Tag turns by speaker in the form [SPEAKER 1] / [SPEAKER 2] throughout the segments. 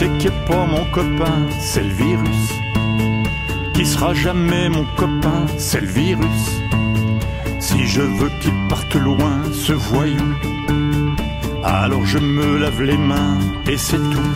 [SPEAKER 1] C'est pas mon copain C'est le virus. Qui sera jamais mon copain C'est le virus. Si je veux qu'il parte loin, ce voyou, alors je me lave les mains et c'est tout.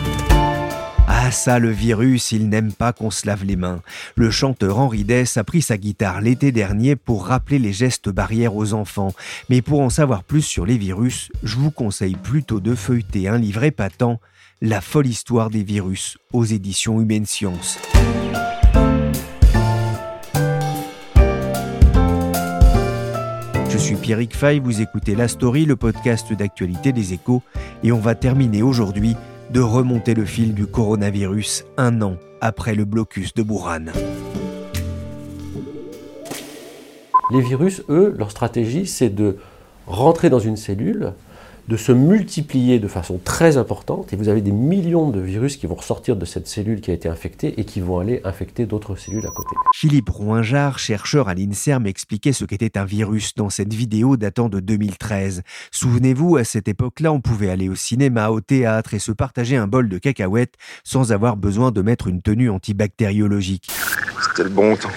[SPEAKER 2] Ah ça, le virus, il n'aime pas qu'on se lave les mains. Le chanteur Henri Dess a pris sa guitare l'été dernier pour rappeler les gestes barrières aux enfants. Mais pour en savoir plus sur les virus, je vous conseille plutôt de feuilleter un livre épatant, La folle histoire des virus, aux éditions Humaine Science. Je suis Pierrick Fay, vous écoutez La Story, le podcast d'actualité des échos, et on va terminer aujourd'hui de remonter le fil du coronavirus un an après le blocus de Wuhan.
[SPEAKER 3] Les virus, eux, leur stratégie, c'est de rentrer dans une cellule, de se multiplier de façon très importante, et vous avez des millions de virus qui vont ressortir de cette cellule qui a été infectée et qui vont aller infecter d'autres cellules à côté.
[SPEAKER 2] Philippe Rouingard, chercheur à l'INSERM, expliquait ce qu'était un virus dans cette vidéo datant de 2013. Souvenez-vous, à cette époque-là, on pouvait aller au cinéma, au théâtre et se partager un bol de cacahuètes sans avoir besoin de mettre une tenue antibactériologique.
[SPEAKER 4] C'était le bon temps.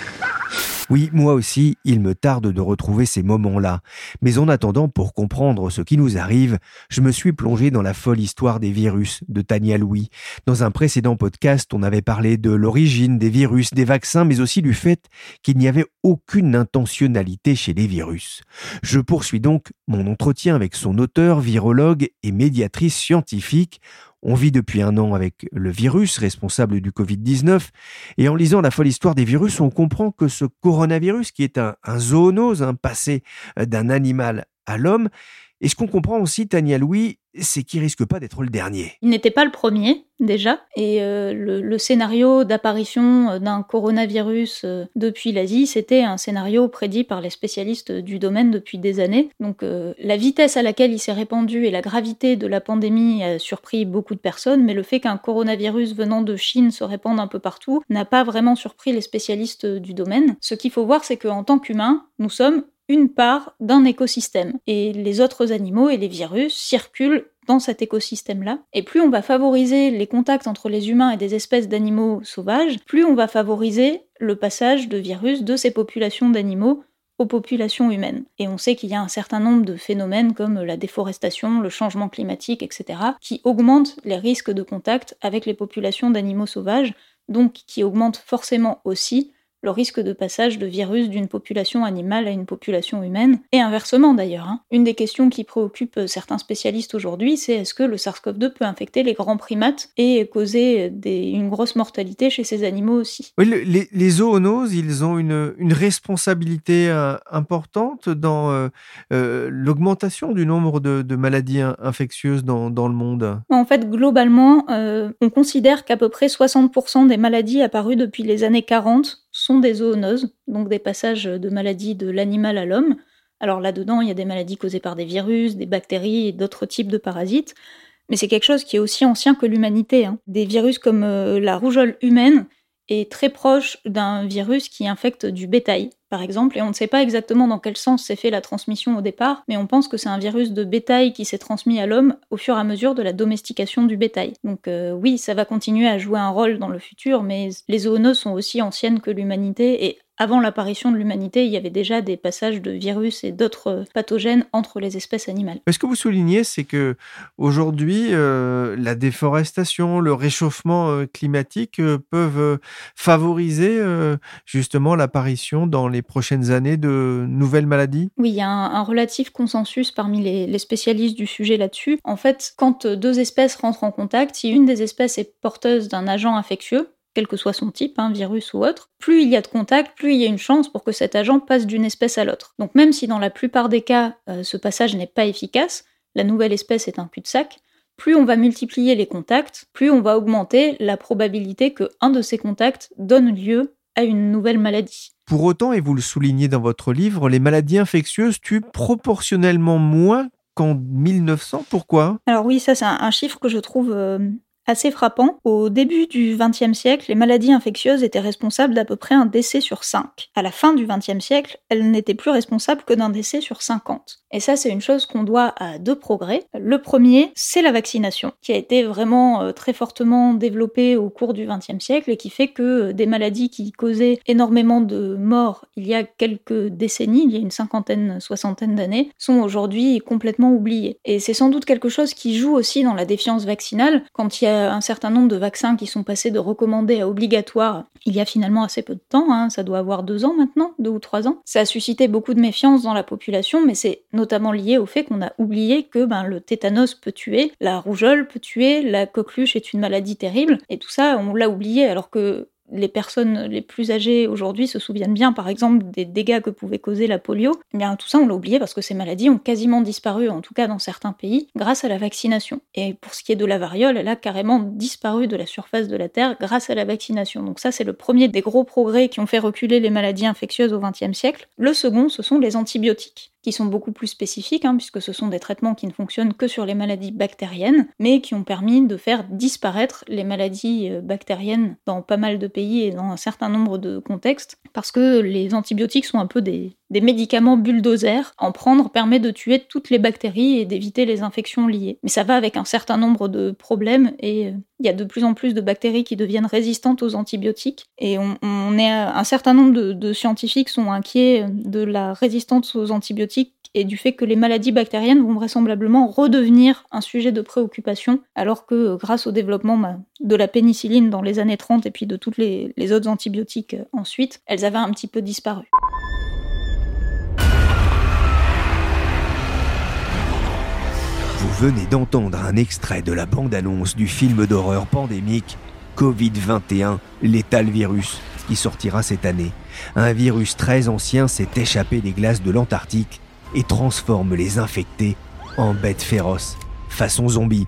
[SPEAKER 2] Oui, moi aussi, il me tarde de retrouver ces moments-là. Mais en attendant, pour comprendre ce qui nous arrive, je me suis plongé dans la folle histoire des virus de Tania Louis. Dans un précédent podcast, on avait parlé de l'origine des virus, des vaccins, mais aussi du fait qu'il n'y avait aucune intentionnalité chez les virus. Je poursuis donc mon entretien avec son auteur, virologue et médiatrice scientifique. On vit depuis un an avec le virus responsable du Covid-19 et en lisant la folle histoire des virus, on comprend que ce coronavirus, qui est un, un zoonose, un passé d'un animal à l'homme, et ce qu'on comprend aussi, Tania Louis, c'est qu'il risque pas d'être le dernier.
[SPEAKER 5] Il n'était pas le premier, déjà, et euh, le, scénario d'apparition d'un coronavirus euh, depuis l'Asie, c'était un scénario prédit par les spécialistes du domaine depuis des années. Donc euh, la vitesse à laquelle il s'est répandu et la gravité de la pandémie a surpris beaucoup de personnes, mais le fait qu'un coronavirus venant de Chine se répande un peu partout n'a pas vraiment surpris les spécialistes du domaine. Ce qu'il faut voir, c'est qu'en tant qu'humains, nous sommes une part d'un écosystème. Et les autres animaux et les virus circulent dans cet écosystème-là. Et plus on va favoriser les contacts entre les humains et des espèces d'animaux sauvages, plus on va favoriser le passage de virus de ces populations d'animaux aux populations humaines. Et on sait qu'il y a un certain nombre de phénomènes comme la déforestation, le changement climatique, etc., qui augmentent les risques de contact avec les populations d'animaux sauvages, donc qui augmentent forcément aussi le risque de passage de virus d'une population animale à une population humaine, et inversement d'ailleurs. Hein. Une des questions qui préoccupe certains spécialistes aujourd'hui, c'est est-ce que le SARS-CoV-2 peut infecter les grands primates et causer des, une grosse mortalité chez ces animaux aussi?
[SPEAKER 6] Oui, le, les, les, zoonoses, ils ont une, une responsabilité euh, importante dans euh, euh, l'augmentation du nombre de, de maladies infectieuses dans, dans, le monde.
[SPEAKER 5] En fait, globalement, on considère qu'à peu près 60% des maladies apparues depuis les années 40 sont des zoonoses, donc des passages de maladies de l'animal à l'homme. Alors là-dedans, il y a des maladies causées par des virus, des bactéries et d'autres types de parasites, mais c'est quelque chose qui est aussi ancien que l'humanité. Hein. Des virus comme euh, la rougeole humaine est très proche d'un virus qui infecte du bétail, par exemple, et on ne sait pas exactement dans quel sens s'est fait la transmission au départ, mais on pense que c'est un virus de bétail qui s'est transmis à l'homme au fur et à mesure de la domestication du bétail. Donc euh, oui, ça va continuer à jouer un rôle dans le futur, mais les zoonoses sont aussi anciennes que l'humanité et avant l'apparition de l'humanité, il y avait déjà des passages de virus et d'autres pathogènes entre les espèces animales.
[SPEAKER 6] Ce que vous soulignez, c'est que aujourd'hui, euh, la déforestation, le réchauffement euh, climatique euh, peuvent favoriser justement l'apparition dans les prochaines années de nouvelles maladies?
[SPEAKER 5] Oui, il y a un, un relatif consensus parmi les, les spécialistes du sujet là-dessus. En fait, quand deux espèces rentrent en contact, si une des espèces est porteuse d'un agent infectieux, quel que soit son type, un virus ou autre, plus il y a de contacts, plus il y a une chance pour que cet agent passe d'une espèce à l'autre. Donc même si dans la plupart des cas, euh, ce passage n'est pas efficace, la nouvelle espèce est un cul-de-sac, plus on va multiplier les contacts, plus on va augmenter la probabilité que un de ces contacts donne lieu à une nouvelle maladie.
[SPEAKER 6] Pour autant, et vous le soulignez dans votre livre, les maladies infectieuses tuent proportionnellement moins qu'en 1900. Pourquoi?
[SPEAKER 5] Alors oui, ça c'est un, chiffre que je trouve euh, assez frappant. Au début du XXe siècle, les maladies infectieuses étaient responsables d'à peu près un décès sur 5. À la fin du XXe siècle, elles n'étaient plus responsables que d'un décès sur 50. Et ça, c'est une chose qu'on doit à deux progrès. Le premier, c'est la vaccination, qui a été vraiment euh, très fortement développée au cours du XXe siècle et qui fait que euh, des maladies qui causaient énormément de morts il y a quelques décennies, il y a une cinquantaine, soixantaine d'années, sont aujourd'hui complètement oubliées. Et c'est sans doute quelque chose qui joue aussi dans la défiance vaccinale. Quand il y a un certain nombre de vaccins qui sont passés de recommandés à obligatoires il y a finalement assez peu de temps, hein, ça doit avoir deux ans maintenant, deux ou trois ans, ça a suscité beaucoup de méfiance dans la population, mais c'est notamment lié au fait qu'on a oublié que ben, le tétanos peut tuer, la rougeole peut tuer, la coqueluche est une maladie terrible, et tout ça, on l'a oublié alors que les personnes les plus âgées aujourd'hui se souviennent bien, par exemple, des dégâts que pouvait causer la polio, eh bien tout ça on l'a oublié parce que ces maladies ont quasiment disparu, en tout cas dans certains pays, grâce à la vaccination. Et pour ce qui est de la variole, elle a carrément disparu de la surface de la Terre grâce à la vaccination. Donc ça c'est le premier des gros progrès qui ont fait reculer les maladies infectieuses au XXe siècle. Le second, ce sont les antibiotiques qui sont beaucoup plus spécifiques, hein, puisque ce sont des traitements qui ne fonctionnent que sur les maladies bactériennes, mais qui ont permis de faire disparaître les maladies euh, bactériennes dans pas mal de pays et dans un certain nombre de contextes, parce que les antibiotiques sont un peu des, des médicaments bulldozers. En prendre permet de tuer toutes les bactéries et d'éviter les infections liées. Mais ça va avec un certain nombre de problèmes et euh, il y a de plus en plus de bactéries qui deviennent résistantes aux antibiotiques. Et on, est un certain nombre de, scientifiques sont inquiets de la résistance aux antibiotiques et du fait que les maladies bactériennes vont vraisemblablement redevenir un sujet de préoccupation, alors que euh, grâce au développement bah, de la pénicilline dans les années 30 et puis de toutes les, les autres antibiotiques euh, ensuite, elles avaient un petit peu disparu.
[SPEAKER 2] Venez d'entendre un extrait de la bande-annonce du film d'horreur pandémique Covid-21, létal virus, qui sortira cette année. Un virus très ancien s'est échappé des glaces de l'Antarctique et transforme les infectés en bêtes féroces, façon zombie.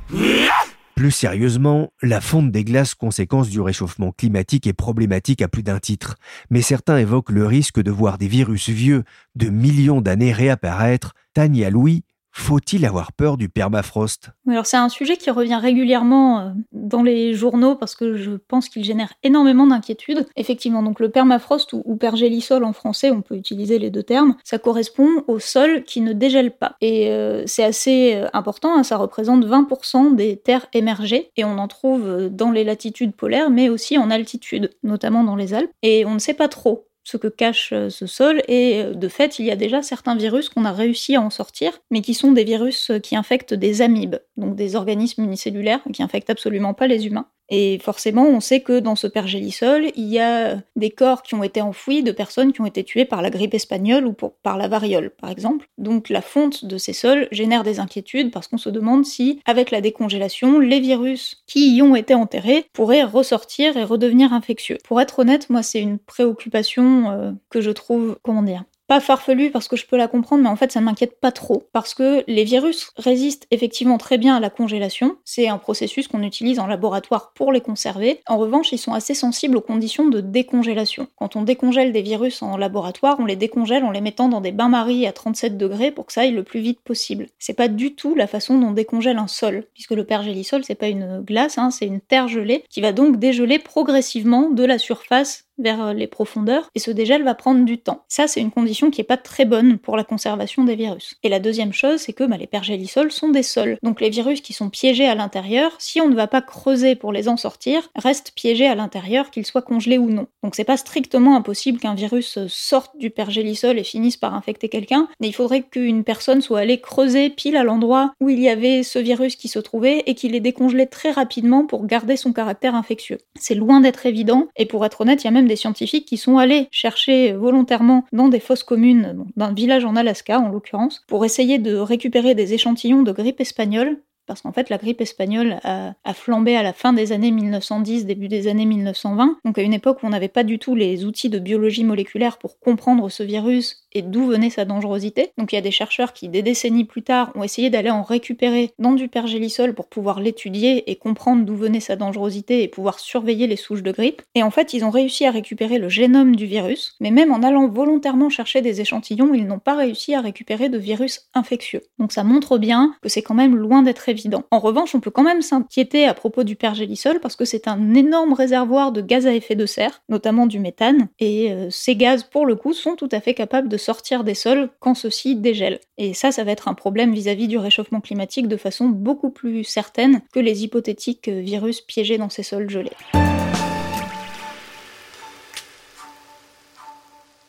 [SPEAKER 2] Plus sérieusement, la fonte des glaces conséquence du réchauffement climatique est problématique à plus d'un titre, mais certains évoquent le risque de voir des virus vieux de millions d'années réapparaître. Tania Louis faut-il avoir peur du permafrost?
[SPEAKER 5] Alors c'est un sujet qui revient régulièrement euh, dans les journaux parce que je pense qu'il génère énormément d'inquiétudes. Effectivement, donc le permafrost ou, pergélisol en français, on peut utiliser les deux termes, ça correspond au sol qui ne dégèle pas. Et euh, c'est assez euh, important, hein, ça représente 20% des terres émergées et on en trouve dans les latitudes polaires mais aussi en altitude, notamment dans les Alpes. Et on ne sait pas trop ce que cache euh, ce sol, et euh, de fait, il y a déjà certains virus qu'on a réussi à en sortir, mais qui sont des virus euh, qui infectent des amibes, donc des organismes unicellulaires qui infectent absolument pas les humains. Et forcément, on sait que dans ce pergélisol, il y a des corps qui ont été enfouis de personnes qui ont été tuées par la grippe espagnole ou par la variole, par exemple. Donc la fonte de ces sols génère des inquiétudes parce qu'on se demande si, avec la décongélation, les virus qui y ont été enterrés pourraient ressortir et redevenir infectieux. Pour être honnête, moi, c'est une préoccupation euh, que je trouve, comment dire, pas farfelu parce que je peux la comprendre, mais en fait ça m'inquiète pas trop parce que les virus résistent effectivement très bien à la congélation. C'est un processus qu'on utilise en laboratoire pour les conserver. En revanche, ils sont assez sensibles aux conditions de décongélation. Quand on décongèle des virus en laboratoire, on les décongèle en les mettant dans des bains-maries à 37 degrés pour que ça aille le plus vite possible. C'est pas du tout la façon dont on décongèle un sol, puisque le pergélisol c'est pas une glace, hein, c'est une terre gelée qui va donc dégeler progressivement de la surface vers euh, les profondeurs, et ce dégel va prendre du temps. Ça, c'est une condition qui est pas très bonne pour la conservation des virus. Et la deuxième chose, c'est que bah, les pergélisols sont des sols. Donc les virus qui sont piégés à l'intérieur, si on ne va pas creuser pour les en sortir, restent piégés à l'intérieur, qu'ils soient congelés ou non. Donc c'est pas strictement impossible qu'un virus euh, sorte du pergélisol et finisse par infecter quelqu'un, mais il faudrait qu'une personne soit allée creuser pile à l'endroit où il y avait ce virus qui se trouvait et qu'il ait décongelé très rapidement pour garder son caractère infectieux. C'est loin d'être évident, et pour être honnête, il y a même des scientifiques qui sont allés chercher volontairement dans des fosses communes, d'un village en Alaska en l'occurrence, pour essayer de récupérer des échantillons de grippe espagnole parce qu'en fait la grippe espagnole a, a, flambé à la fin des années 1910, début des années 1920, donc à une époque où on n'avait pas du tout les outils de biologie moléculaire pour comprendre ce virus et d'où venait sa dangerosité. Donc il y a des chercheurs qui, des décennies plus tard, ont essayé d'aller en récupérer dans du pergélisol pour pouvoir l'étudier et comprendre d'où venait sa dangerosité et pouvoir surveiller les souches de grippe. Et en fait, ils ont réussi à récupérer le génome du virus, mais même en allant volontairement chercher des échantillons, ils n'ont pas réussi à récupérer de virus infectieux. Donc ça montre bien que c'est quand même loin d'être évident. En revanche, on peut quand même s'inquiéter à propos du pergélisol parce que c'est un énorme réservoir de gaz à effet de serre, notamment du méthane, et euh, ces gaz, pour le coup, sont tout à fait capables de sortir des sols quand ceux-ci dégèlent. Et ça, ça va être un problème vis-à-vis du réchauffement climatique de façon beaucoup plus certaine que les hypothétiques virus piégés dans ces sols gelés.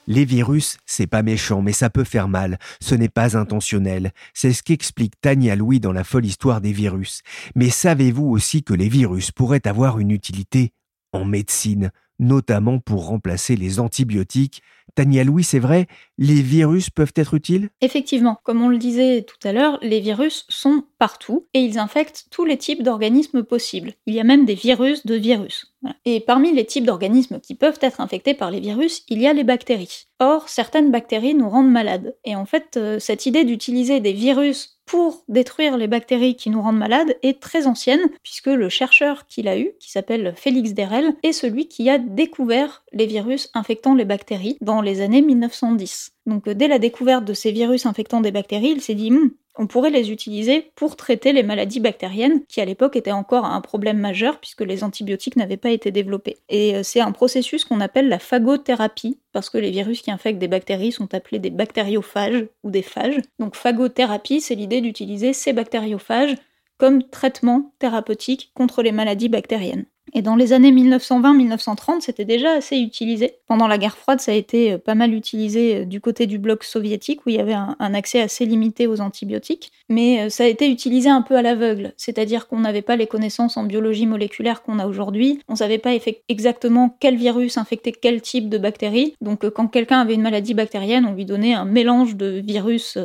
[SPEAKER 2] Les virus, c'est pas méchant, mais ça peut faire mal. Ce n'est pas intentionnel. C'est ce qu'explique Tania Louis dans La folle histoire des virus. Mais savez-vous aussi que les virus pourraient avoir une utilité en médecine, notamment pour remplacer les antibiotiques Tania Louis, c'est vrai, les virus peuvent être utiles?
[SPEAKER 5] Effectivement, comme on le disait tout à l'heure, les virus sont partout et ils infectent tous les types d'organismes possibles. Il y a même des virus de virus. Et parmi les types d'organismes qui peuvent être infectés par les virus, il y a les bactéries. Or, certaines bactéries nous rendent malades. Et en fait, euh, cette idée d'utiliser des virus pour détruire les bactéries qui nous rendent malades est très ancienne, puisque le chercheur qui l'a eu, qui s'appelle Félix Derel, est celui qui a découvert les virus infectant les bactéries dans les années 1910. Donc euh, dès la découverte de ces virus infectant des bactéries, il s'est dit hmm, on pourrait les utiliser pour traiter les maladies bactériennes, qui à l'époque étaient encore un problème majeur puisque les antibiotiques n'avaient pas été développés. Et euh, c'est un processus qu'on appelle la phagothérapie, parce que les virus qui infectent des bactéries sont appelés des bactériophages ou des phages. Donc phagothérapie, c'est l'idée d'utiliser ces bactériophages comme traitement thérapeutique contre les maladies bactériennes. Et dans les années 1920-1930, c'était déjà assez utilisé. Pendant la guerre froide, ça a été euh, pas mal utilisé euh, du côté du bloc soviétique, où il y avait un, accès assez limité aux antibiotiques. Mais euh, ça a été utilisé un peu à l'aveugle, c'est-à-dire qu'on n'avait pas les connaissances en biologie moléculaire qu'on a aujourd'hui. On savait pas exactement quel virus infectait quel type de bactéries. Donc quand quelqu'un avait une maladie bactérienne, on lui donnait un mélange de virus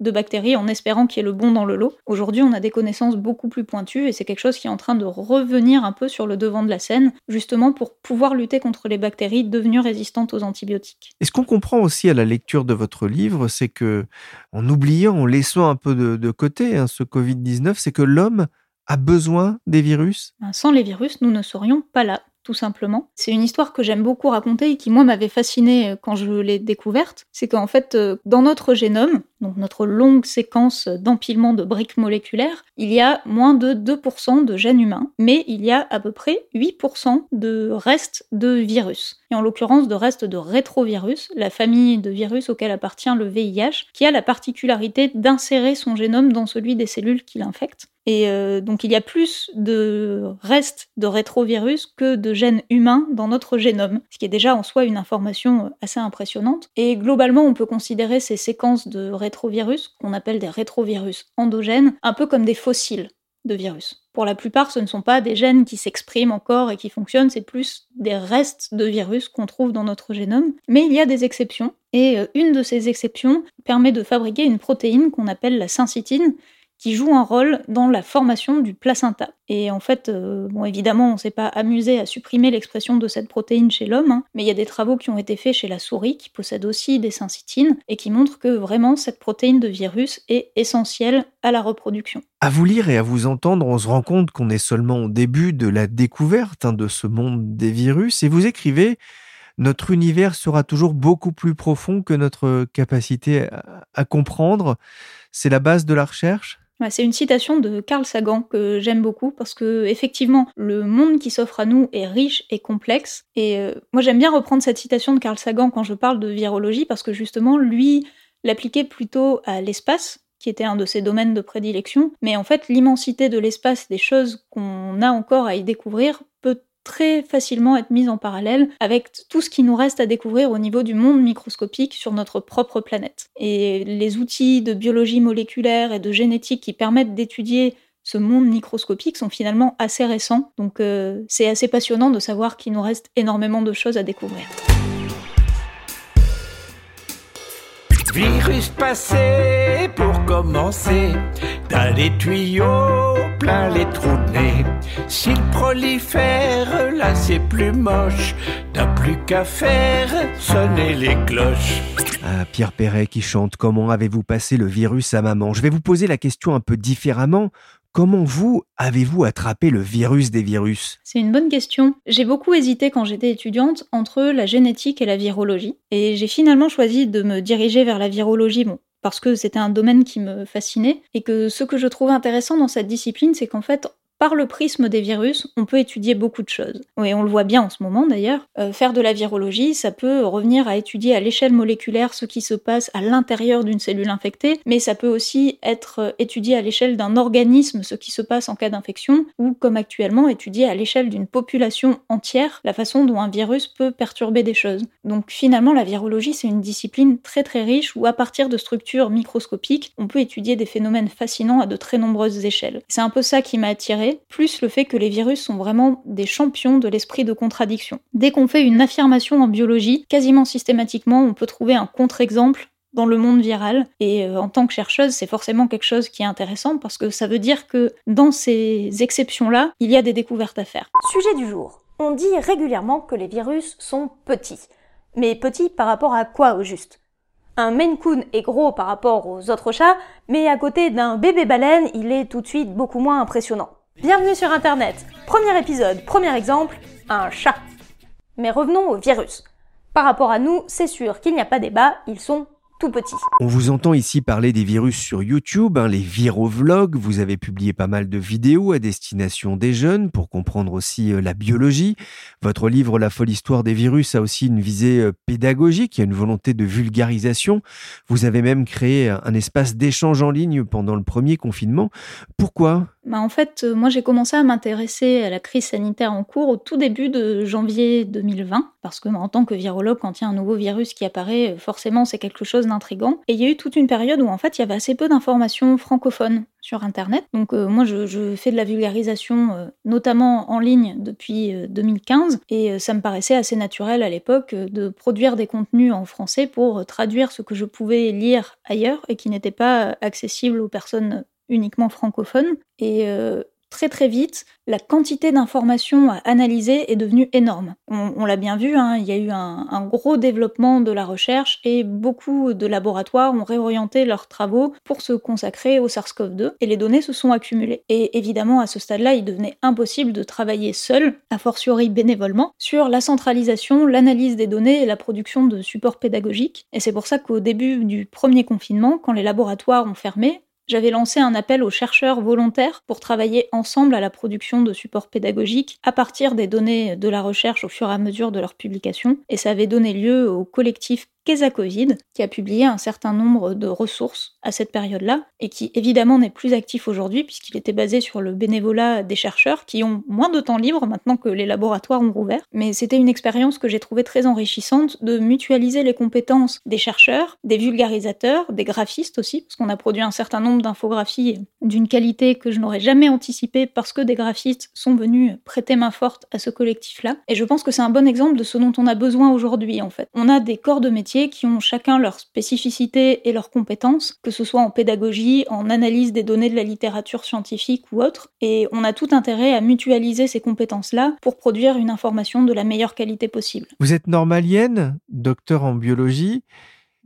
[SPEAKER 5] de bactéries en espérant qu'il y ait le bon dans le lot. Aujourd'hui, on a des connaissances beaucoup plus pointues et c'est quelque chose qui est en train de revenir un peu sur le devant de la scène, justement pour pouvoir lutter contre les bactéries devenues résistantes aux antibiotiques.
[SPEAKER 6] Et ce qu'on comprend aussi à la lecture de votre livre, c'est que, en oubliant, en laissant un peu de, côté hein, ce Covid-19, c'est que l'homme a besoin des virus
[SPEAKER 5] ben, Sans les virus, nous ne serions pas là tout simplement. C'est une histoire que j'aime beaucoup raconter et qui, moi, m'avait fascinée euh, quand je l'ai découverte. C'est qu'en fait, euh, dans notre génome, donc notre longue séquence d'empilement de briques moléculaires, il y a moins de 2% de gènes humains, mais il y a à peu près 8% de restes de virus. Et en l'occurrence de restes de rétrovirus, la famille de virus auquel appartient le VIH, qui a la particularité d'insérer son génome dans celui des cellules qui l'infectent. Et euh, donc il y a plus de restes de rétrovirus que de gènes humains dans notre génome, ce qui est déjà en soi une information assez impressionnante. Et globalement, on peut considérer ces séquences de rétrovirus, qu'on appelle des rétrovirus endogènes, un peu comme des fossiles de virus. Pour la plupart, ce ne sont pas des gènes qui s'expriment encore et qui fonctionnent, c'est plus des restes de virus qu'on trouve dans notre génome. Mais il y a des exceptions, et euh, une de ces exceptions permet de fabriquer une protéine qu'on appelle la syncytine, qui joue un rôle dans la formation du placenta. Et en fait, euh, bon, évidemment, on ne s'est pas amusé à supprimer l'expression de cette protéine chez l'homme, hein, mais il y a des travaux qui ont été faits chez la souris, qui possède aussi des syncytines, et qui montrent que vraiment cette protéine de virus est essentielle à la reproduction.
[SPEAKER 6] À vous lire et à vous entendre, on se rend compte qu'on est seulement au début de la découverte hein, de ce monde des virus, et vous écrivez notre univers sera toujours beaucoup plus profond que notre capacité à comprendre. C'est la base de la recherche
[SPEAKER 5] c'est une citation de Carl Sagan que j'aime beaucoup parce que effectivement le monde qui s'offre à nous est riche et complexe. Et euh, moi j'aime bien reprendre cette citation de Carl Sagan quand je parle de virologie parce que justement lui l'appliquait plutôt à l'espace qui était un de ses domaines de prédilection. Mais en fait l'immensité de l'espace des choses qu'on a encore à y découvrir peut très facilement être mise en parallèle avec tout ce qui nous reste à découvrir au niveau du monde microscopique sur notre propre planète. Et les outils de biologie moléculaire et de génétique qui permettent d'étudier ce monde microscopique sont finalement assez récents. Donc euh, c'est assez passionnant de savoir qu'il nous reste énormément de choses à découvrir.
[SPEAKER 4] Virus passé pour commencer. Dans les tuyaux, plein les trous de nez. S'il prolifère, là c'est plus moche. T'as plus qu'à faire sonner les cloches.
[SPEAKER 2] Ah, Pierre Perret qui chante Comment avez-vous passé le virus à maman? Je vais vous poser la question un peu différemment. Comment vous avez-vous attrapé le virus des virus?
[SPEAKER 5] C'est une bonne question. J'ai beaucoup hésité quand j'étais étudiante entre la génétique et la virologie. Et j'ai finalement choisi de me diriger vers la virologie, bon, parce que c'était un domaine qui me fascinait. Et que ce que je trouve intéressant dans cette discipline, c'est qu'en fait, par le prisme des virus, on peut étudier beaucoup de choses. Oui, on le voit bien en ce moment d'ailleurs. Euh, faire de la virologie, ça peut revenir à étudier à l'échelle moléculaire ce qui se passe à l'intérieur d'une cellule infectée, mais ça peut aussi être euh, étudié à l'échelle d'un organisme ce qui se passe en cas d'infection, ou comme actuellement étudier à l'échelle d'une population entière la façon dont un virus peut perturber des choses. Donc finalement, la virologie, c'est une discipline très très riche où à partir de structures microscopiques, on peut étudier des phénomènes fascinants à de très nombreuses échelles. C'est un peu ça qui m'a attiré plus le fait que les virus sont vraiment des champions de l'esprit de contradiction. Dès qu'on fait une affirmation en biologie, quasiment systématiquement, on peut trouver un contre-exemple dans le monde viral. Et euh, en tant que chercheuse, c'est forcément quelque chose qui est intéressant parce que ça veut dire que dans ces exceptions-là, il y a des découvertes à faire.
[SPEAKER 7] Sujet du jour. On dit régulièrement que les virus sont petits. Mais petits par rapport à quoi au juste? Un Maine Coon est gros par rapport aux autres chats, mais à côté d'un bébé baleine, il est tout de suite beaucoup moins impressionnant. Bienvenue sur Internet. Premier épisode, premier exemple, un chat. Mais revenons au virus. Par rapport à nous, c'est sûr qu'il n'y a pas débat, ils sont tout.
[SPEAKER 2] On vous entend ici parler des virus sur YouTube, hein, les virovlogs. Vous avez publié pas mal de vidéos à destination des jeunes pour comprendre aussi euh, la biologie. Votre livre La folle histoire des virus a aussi une visée euh, pédagogique, il y a une volonté de vulgarisation. Vous avez même créé un espace d'échange en ligne pendant le premier confinement. Pourquoi?
[SPEAKER 5] Bah en fait, euh, moi j'ai commencé à m'intéresser à la crise sanitaire en cours au tout début de janvier 2020, parce que en tant que virologue, quand il y a un nouveau virus qui apparaît, euh, forcément c'est quelque chose d'intrigant. Et il y a eu toute une période où en fait il y avait assez peu d'informations francophones sur Internet. Donc euh, moi je, fais de la vulgarisation notamment en ligne depuis 2015 et ça me paraissait assez naturel à l'époque de produire des contenus en français pour traduire ce que je pouvais lire ailleurs et qui n'était pas accessible aux personnes uniquement francophone. Et euh, très très vite, la quantité d'informations à analyser est devenue énorme. On, l'a bien vu, hein, il y a eu un, gros développement de la recherche et beaucoup de laboratoires ont réorienté leurs travaux pour se consacrer au SARS-CoV-2 et les données se sont accumulées. Et évidemment, à ce stade-là, il devenait impossible de travailler seul, a fortiori bénévolement, sur la centralisation, l'analyse des données et la production de supports pédagogiques. Et c'est pour ça qu'au début du premier confinement, quand les laboratoires ont fermé, j'avais lancé un appel aux chercheurs volontaires pour travailler ensemble à la production de supports pédagogiques à partir des données de la recherche au fur et à mesure de leur publication, et ça avait donné lieu au collectif Covid, qui a publié un certain nombre de ressources à cette période-là, et qui évidemment n'est plus actif aujourd'hui, puisqu'il était basé sur le bénévolat des chercheurs, qui ont moins de temps libre maintenant que les laboratoires ont rouvert. Mais c'était une expérience que j'ai trouvée très enrichissante de mutualiser les compétences des chercheurs, des vulgarisateurs, des graphistes aussi, parce qu'on a produit un certain nombre d'infographies d'une qualité que je n'aurais jamais anticipée parce que des graphistes sont venus prêter main forte à ce collectif-là. Et je pense que c'est un bon exemple de ce dont on a besoin aujourd'hui en fait. On a des corps de métier qui ont chacun leur spécificité et leurs compétences, que ce soit en pédagogie, en analyse des données de la littérature scientifique ou autre, et on a tout intérêt à mutualiser ces compétences-là pour produire une information de la meilleure qualité possible.
[SPEAKER 6] Vous êtes normalienne, docteur en biologie,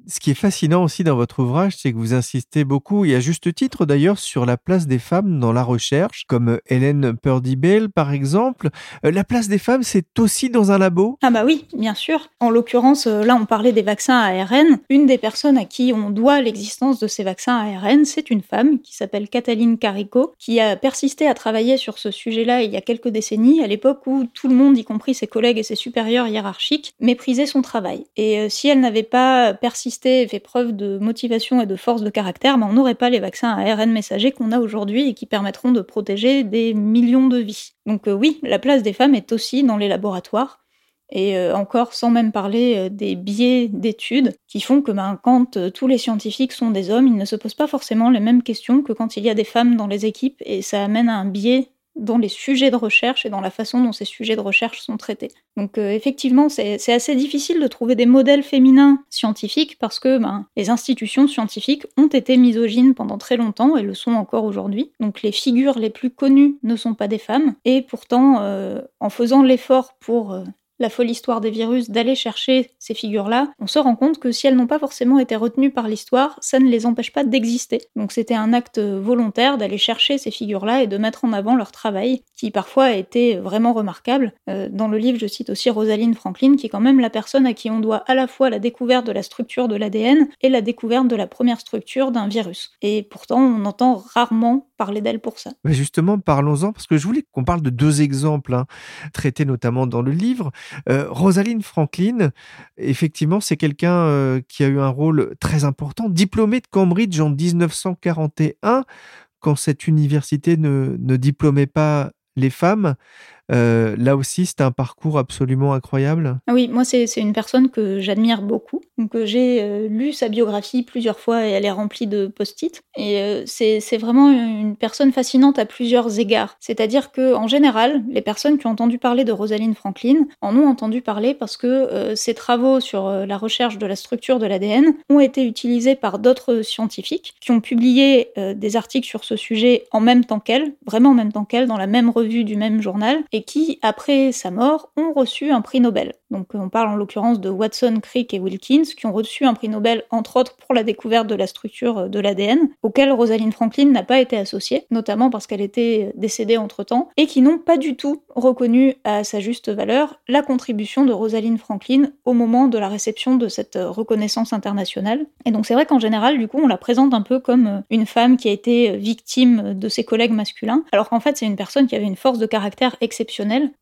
[SPEAKER 6] ce qui est fascinant aussi dans votre ouvrage, c'est que vous insistez beaucoup, et à juste titre d'ailleurs, sur la place des femmes dans la recherche, comme Hélène Purdy-Bell par exemple. Euh, la place des femmes, c'est aussi dans un labo?
[SPEAKER 5] Ah bah oui, bien sûr. En l'occurrence, euh, là on parlait des vaccins ARN. Une des personnes à qui on doit l'existence de ces vaccins ARN, c'est une femme qui s'appelle Cataline Carico, qui a persisté à travailler sur ce sujet-là il y a quelques décennies, à l'époque où tout le monde, y compris ses collègues et ses supérieurs hiérarchiques, méprisaient son travail. Et euh, si elle n'avait pas persisté fait preuve de motivation et de force de caractère, ben, on n'aurait pas les vaccins à ARN messager qu'on a aujourd'hui et qui permettront de protéger des millions de vies. Donc euh, oui, la place des femmes est aussi dans les laboratoires. Et euh, encore sans même parler euh, des biais d'études qui font que ben, quand tous les scientifiques sont des hommes, ils ne se posent pas forcément les mêmes questions que quand il y a des femmes dans les équipes et ça amène à un biais dans les sujets de recherche et dans la façon dont ces sujets de recherche sont traités. Donc euh, effectivement, c'est assez difficile de trouver des modèles féminins scientifiques parce que ben, les institutions scientifiques ont été misogynes pendant très longtemps et le sont encore aujourd'hui. Donc les figures les plus connues ne sont pas des femmes et pourtant, euh, en faisant l'effort pour euh, la folle histoire des virus d'aller chercher ces figures-là, on se rend compte que si elles n'ont pas forcément été retenues par l'histoire, ça ne les empêche pas d'exister. Donc c'était un acte volontaire d'aller chercher ces figures-là et de mettre en avant leur travail, qui parfois a été vraiment remarquable. Euh, dans le livre, je cite aussi Rosalind Franklin, qui est quand même la personne à qui on doit à la fois la découverte de la structure de l'ADN et la découverte de la première structure d'un virus. Et pourtant, on entend rarement parler d'elle pour ça.
[SPEAKER 6] Mais justement, parlons-en, parce que je voulais qu'on parle de deux exemples, hein, traités notamment dans le livre. Euh, Rosaline Franklin, effectivement, c'est quelqu'un euh, qui a eu un rôle très important, diplômé de Cambridge en 1941, quand cette université ne diplômait pas les femmes. Euh, là aussi, c'est un parcours absolument incroyable.
[SPEAKER 5] Ah oui, moi, c'est une personne que j'admire beaucoup. Donc, euh, j'ai euh, lu sa biographie plusieurs fois et elle est remplie de post-it. Et c'est vraiment une personne fascinante à plusieurs égards. C'est-à-dire que, en général, les personnes qui ont entendu parler de Rosalind Franklin en ont entendu parler parce que ses travaux sur la recherche de la structure de l'ADN ont été utilisés par d'autres scientifiques qui ont publié des articles sur ce sujet en même temps qu'elle, vraiment en même temps qu'elle, dans la même revue du même journal, et qui, après sa mort, ont reçu un prix Nobel. Donc on parle en l'occurrence de Watson, Crick et Wilkins, qui ont reçu un prix Nobel, entre autres, pour la découverte de la structure de l'ADN, auquel Rosalind Franklin n'a pas été associée, notamment parce qu'elle était décédée entre-temps, et qui n'ont pas du tout reconnu à sa juste valeur la contribution de Rosalind Franklin au moment de la réception de cette reconnaissance internationale. Et donc c'est vrai qu'en général, du coup, on la présente un peu comme une femme qui a été victime de ses collègues masculins, alors qu'en fait c'est une personne qui avait une force de caractère exceptionnelle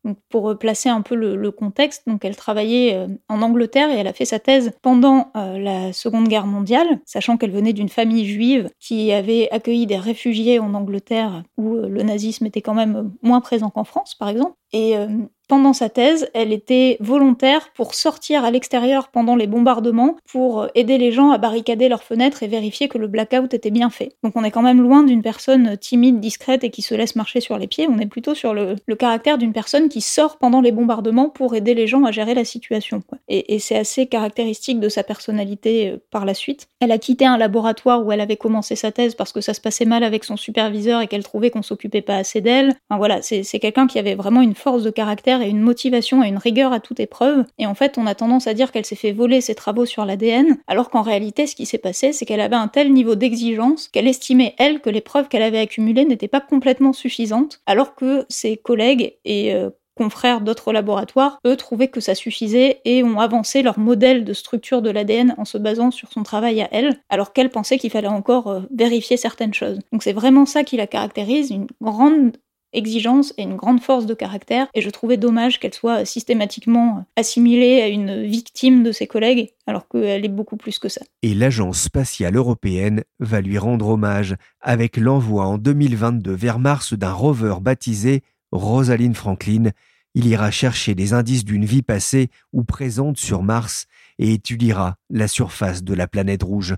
[SPEAKER 5] donc, pour euh, placer un peu le, contexte, donc elle travaillait euh, en Angleterre et elle a fait sa thèse pendant euh, la Seconde Guerre mondiale, sachant qu'elle venait d'une famille juive qui avait accueilli des réfugiés en Angleterre où le nazisme était quand même moins présent qu'en France, par exemple. Pendant sa thèse, elle était volontaire pour sortir à l'extérieur pendant les bombardements, pour aider les gens à barricader leurs fenêtres et vérifier que le blackout était bien fait. Donc on est quand même loin d'une personne timide, discrète et qui se laisse marcher sur les pieds, on est plutôt sur le, caractère d'une personne qui sort pendant les bombardements pour aider les gens à gérer la situation. Et, c'est assez caractéristique de sa personnalité euh, par la suite. Elle a quitté un laboratoire où elle avait commencé sa thèse parce que ça se passait mal avec son superviseur et qu'elle trouvait qu'on s'occupait pas assez d'elle. Enfin voilà, c'est quelqu'un qui avait vraiment une force de caractère et une motivation et une rigueur à toute épreuve. Et en fait, on a tendance à dire qu'elle s'est fait voler ses travaux sur l'ADN, alors qu'en réalité, ce qui s'est passé, c'est qu'elle avait un tel niveau d'exigence qu'elle estimait, elle, que les preuves qu'elle avait accumulées n'étaient pas complètement suffisantes, alors que ses collègues et euh, confrères d'autres laboratoires, eux, trouvaient que ça suffisait et ont avancé leur modèle de structure de l'ADN en se basant sur son travail à elle, alors qu'elle pensait qu'il fallait encore euh, vérifier certaines choses. Donc c'est vraiment ça qui la caractérise, une grande exigence et une grande force de caractère, et je trouvais dommage qu'elle soit systématiquement assimilée à une victime de ses collègues, alors qu'elle est beaucoup plus que ça.
[SPEAKER 2] Et l'Agence spatiale européenne va lui rendre hommage avec l'envoi en 2022 vers Mars d'un rover baptisé Rosalind Franklin. Il ira chercher des indices d'une vie passée ou présente sur Mars et étudiera la surface de la planète rouge.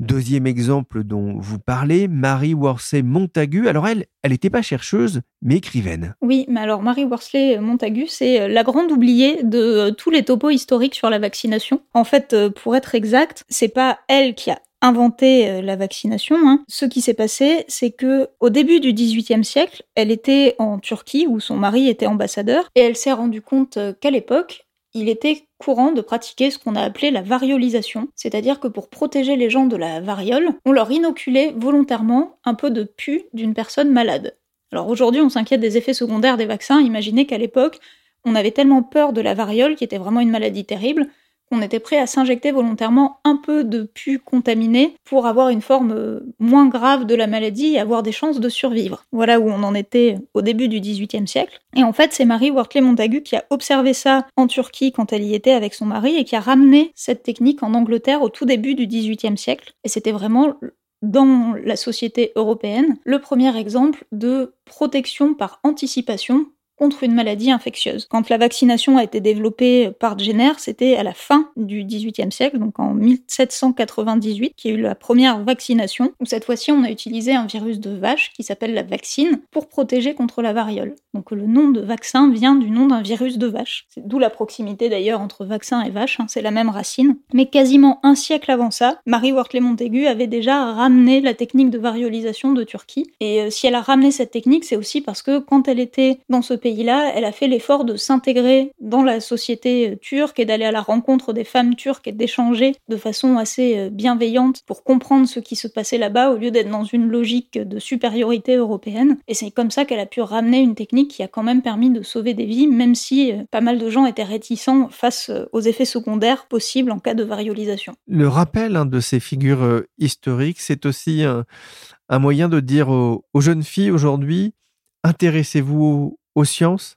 [SPEAKER 2] Deuxième exemple dont vous parlez, Marie Worsley Montagu. Alors elle, elle n'était pas chercheuse, mais écrivaine.
[SPEAKER 5] Oui, mais alors Marie Worsley Montagu, c'est euh, la grande oubliée de euh, tous les topos historiques sur la vaccination. En fait, euh, pour être exact, c'est pas elle qui a inventé la vaccination. Hein. Ce qui s'est passé, c'est que au début du XVIIIe siècle, elle était en Turquie où son mari était ambassadeur et elle s'est rendue compte qu'à l'époque, il était courant de pratiquer ce qu'on a appelé la variolisation, c'est-à-dire que pour protéger les gens de la variole, on leur inoculait volontairement un peu de pu d'une personne malade. Alors aujourd'hui, on s'inquiète des effets secondaires des vaccins, imaginez qu'à l'époque, on avait tellement peur de la variole, qui était vraiment une maladie terrible, on était prêt à s'injecter volontairement un peu de pu contaminé pour avoir une forme euh, moins grave de la maladie et avoir des chances de survivre. Voilà où on en était au début du XVIIIe siècle. Et en fait, c'est Marie Wortley Montagu qui a observé ça en Turquie quand elle y était avec son mari et qui a ramené cette technique en Angleterre au tout début du XVIIIe siècle. Et c'était vraiment dans la société européenne le premier exemple de protection par anticipation contre une maladie infectieuse. Quand la vaccination a été développée par Jenner, c'était à la fin du XVIIIe siècle, donc en 1798, qu'il y a eu la première vaccination, où cette fois-ci on a utilisé un virus de vache qui s'appelle la vaccine pour protéger contre la variole. Donc le nom de vaccin vient du nom d'un virus de vache. C'est d'où la proximité d'ailleurs entre vaccin et vache, hein, c'est la même racine. Mais quasiment un siècle avant ça, Marie Wortley Montaigu avait déjà ramené la technique de variolisation de Turquie. Et euh, si elle a ramené cette technique, c'est aussi parce que quand elle était dans ce pays-là, elle a fait l'effort de s'intégrer dans la société euh, turque et d'aller à la rencontre des femmes turques et d'échanger de façon assez euh, bienveillante pour comprendre ce qui se passait là-bas au lieu d'être dans une logique de supériorité européenne. Et c'est comme ça qu'elle a pu ramener une technique qui a quand même permis de sauver des vies, même si pas mal de gens étaient réticents face aux effets secondaires possibles en cas de variolisation.
[SPEAKER 6] Le rappel hein, de ces figures historiques, c'est aussi un, moyen de dire aux, jeunes filles aujourd'hui, intéressez-vous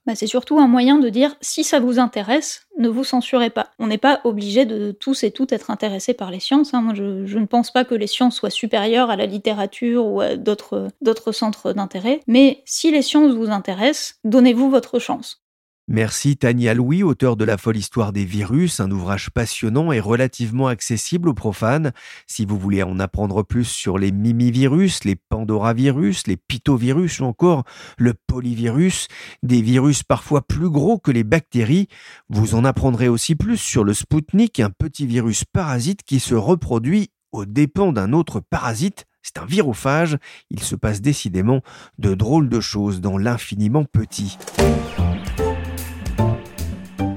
[SPEAKER 5] bah, C'est surtout un moyen de dire, si ça vous intéresse, ne vous censurez pas. On n'est pas obligé de tous et toutes être intéressés par les sciences. Hein. Je, ne pense pas que les sciences soient supérieures à la littérature ou à d'autres centres d'intérêt. Mais si les sciences vous intéressent, donnez-vous votre chance.
[SPEAKER 2] Merci Tania Louis, auteur de La folle histoire des virus, un ouvrage passionnant et relativement accessible aux profanes. Si vous voulez en apprendre plus sur les mimivirus, les pandoravirus, les pitovirus ou encore le polyvirus, des virus parfois plus gros que les bactéries, vous en apprendrez aussi plus sur le Spoutnik, un petit virus parasite qui se reproduit aux dépens d'un autre parasite c'est un virophage, il se passe décidément de drôles de choses dans l'infiniment petit.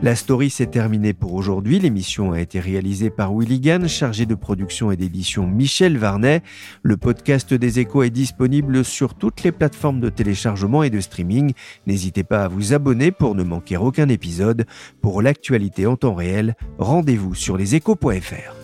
[SPEAKER 2] La story s'est terminée pour aujourd'hui. L'émission a été réalisée par Willy Gann, chargé de production et d'édition Michel Varnet. Le podcast des échos est disponible sur toutes les plateformes de téléchargement et de streaming. N'hésitez pas à vous abonner pour ne manquer aucun épisode. Pour l'actualité en temps réel, rendez-vous sur leséchos.fr.